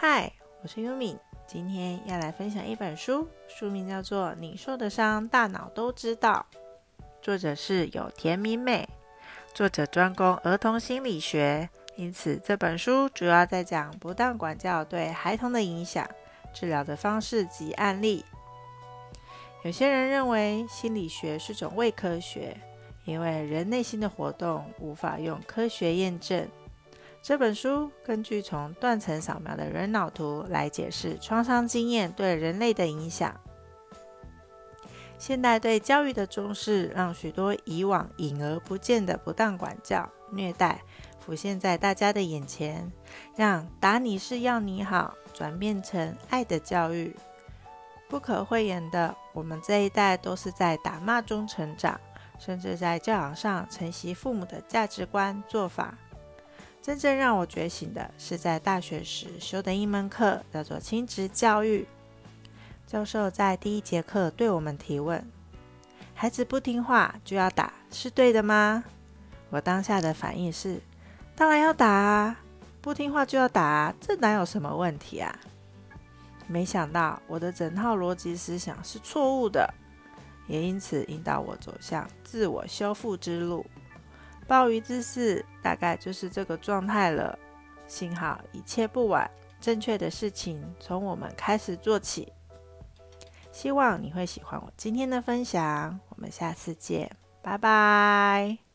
嗨，我是优敏，今天要来分享一本书，书名叫做《你受的伤，大脑都知道》，作者是有田明美，作者专攻儿童心理学，因此这本书主要在讲不当管教对孩童的影响、治疗的方式及案例。有些人认为心理学是种伪科学。因为人内心的活动无法用科学验证，这本书根据从断层扫描的人脑图来解释创伤经验对人类的影响。现代对教育的重视，让许多以往隐而不见的不当管教、虐待浮现在大家的眼前，让打你是要你好转变成爱的教育。不可讳言的，我们这一代都是在打骂中成长。甚至在教养上承袭父母的价值观做法。真正让我觉醒的是在大学时修的一门课，叫做亲职教育。教授在第一节课对我们提问：“孩子不听话就要打，是对的吗？”我当下的反应是：“当然要打啊！不听话就要打啊，这哪有什么问题啊？”没想到我的整套逻辑思想是错误的。也因此引导我走向自我修复之路。鲍鱼之事大概就是这个状态了。幸好一切不晚，正确的事情从我们开始做起。希望你会喜欢我今天的分享，我们下次见，拜拜。